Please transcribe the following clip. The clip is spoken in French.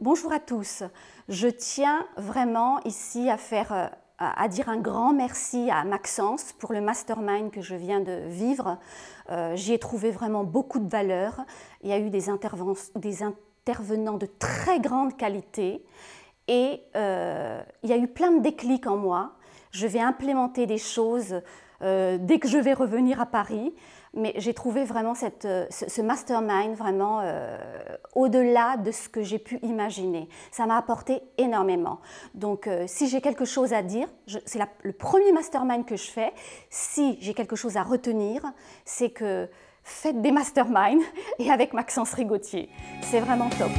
Bonjour à tous. Je tiens vraiment ici à faire euh, à dire un grand merci à Maxence pour le mastermind que je viens de vivre. Euh, j'y ai trouvé vraiment beaucoup de valeur. Il y a eu des, intervenants de très grande qualité et euh, il y a eu plein de déclics en moi. Je vais implémenter des choses dès que je vais revenir à Paris. Mais j'ai trouvé vraiment ce, mastermind vraiment au-delà de ce que j'ai pu imaginer. Ça m'a apporté énormément. Donc, euh, si j'ai quelque chose à dire, c'est le premier mastermind que je fais. Si j'ai quelque chose à retenir, c'est que faites des masterminds et avec Maxence Rigotier. C'est vraiment top.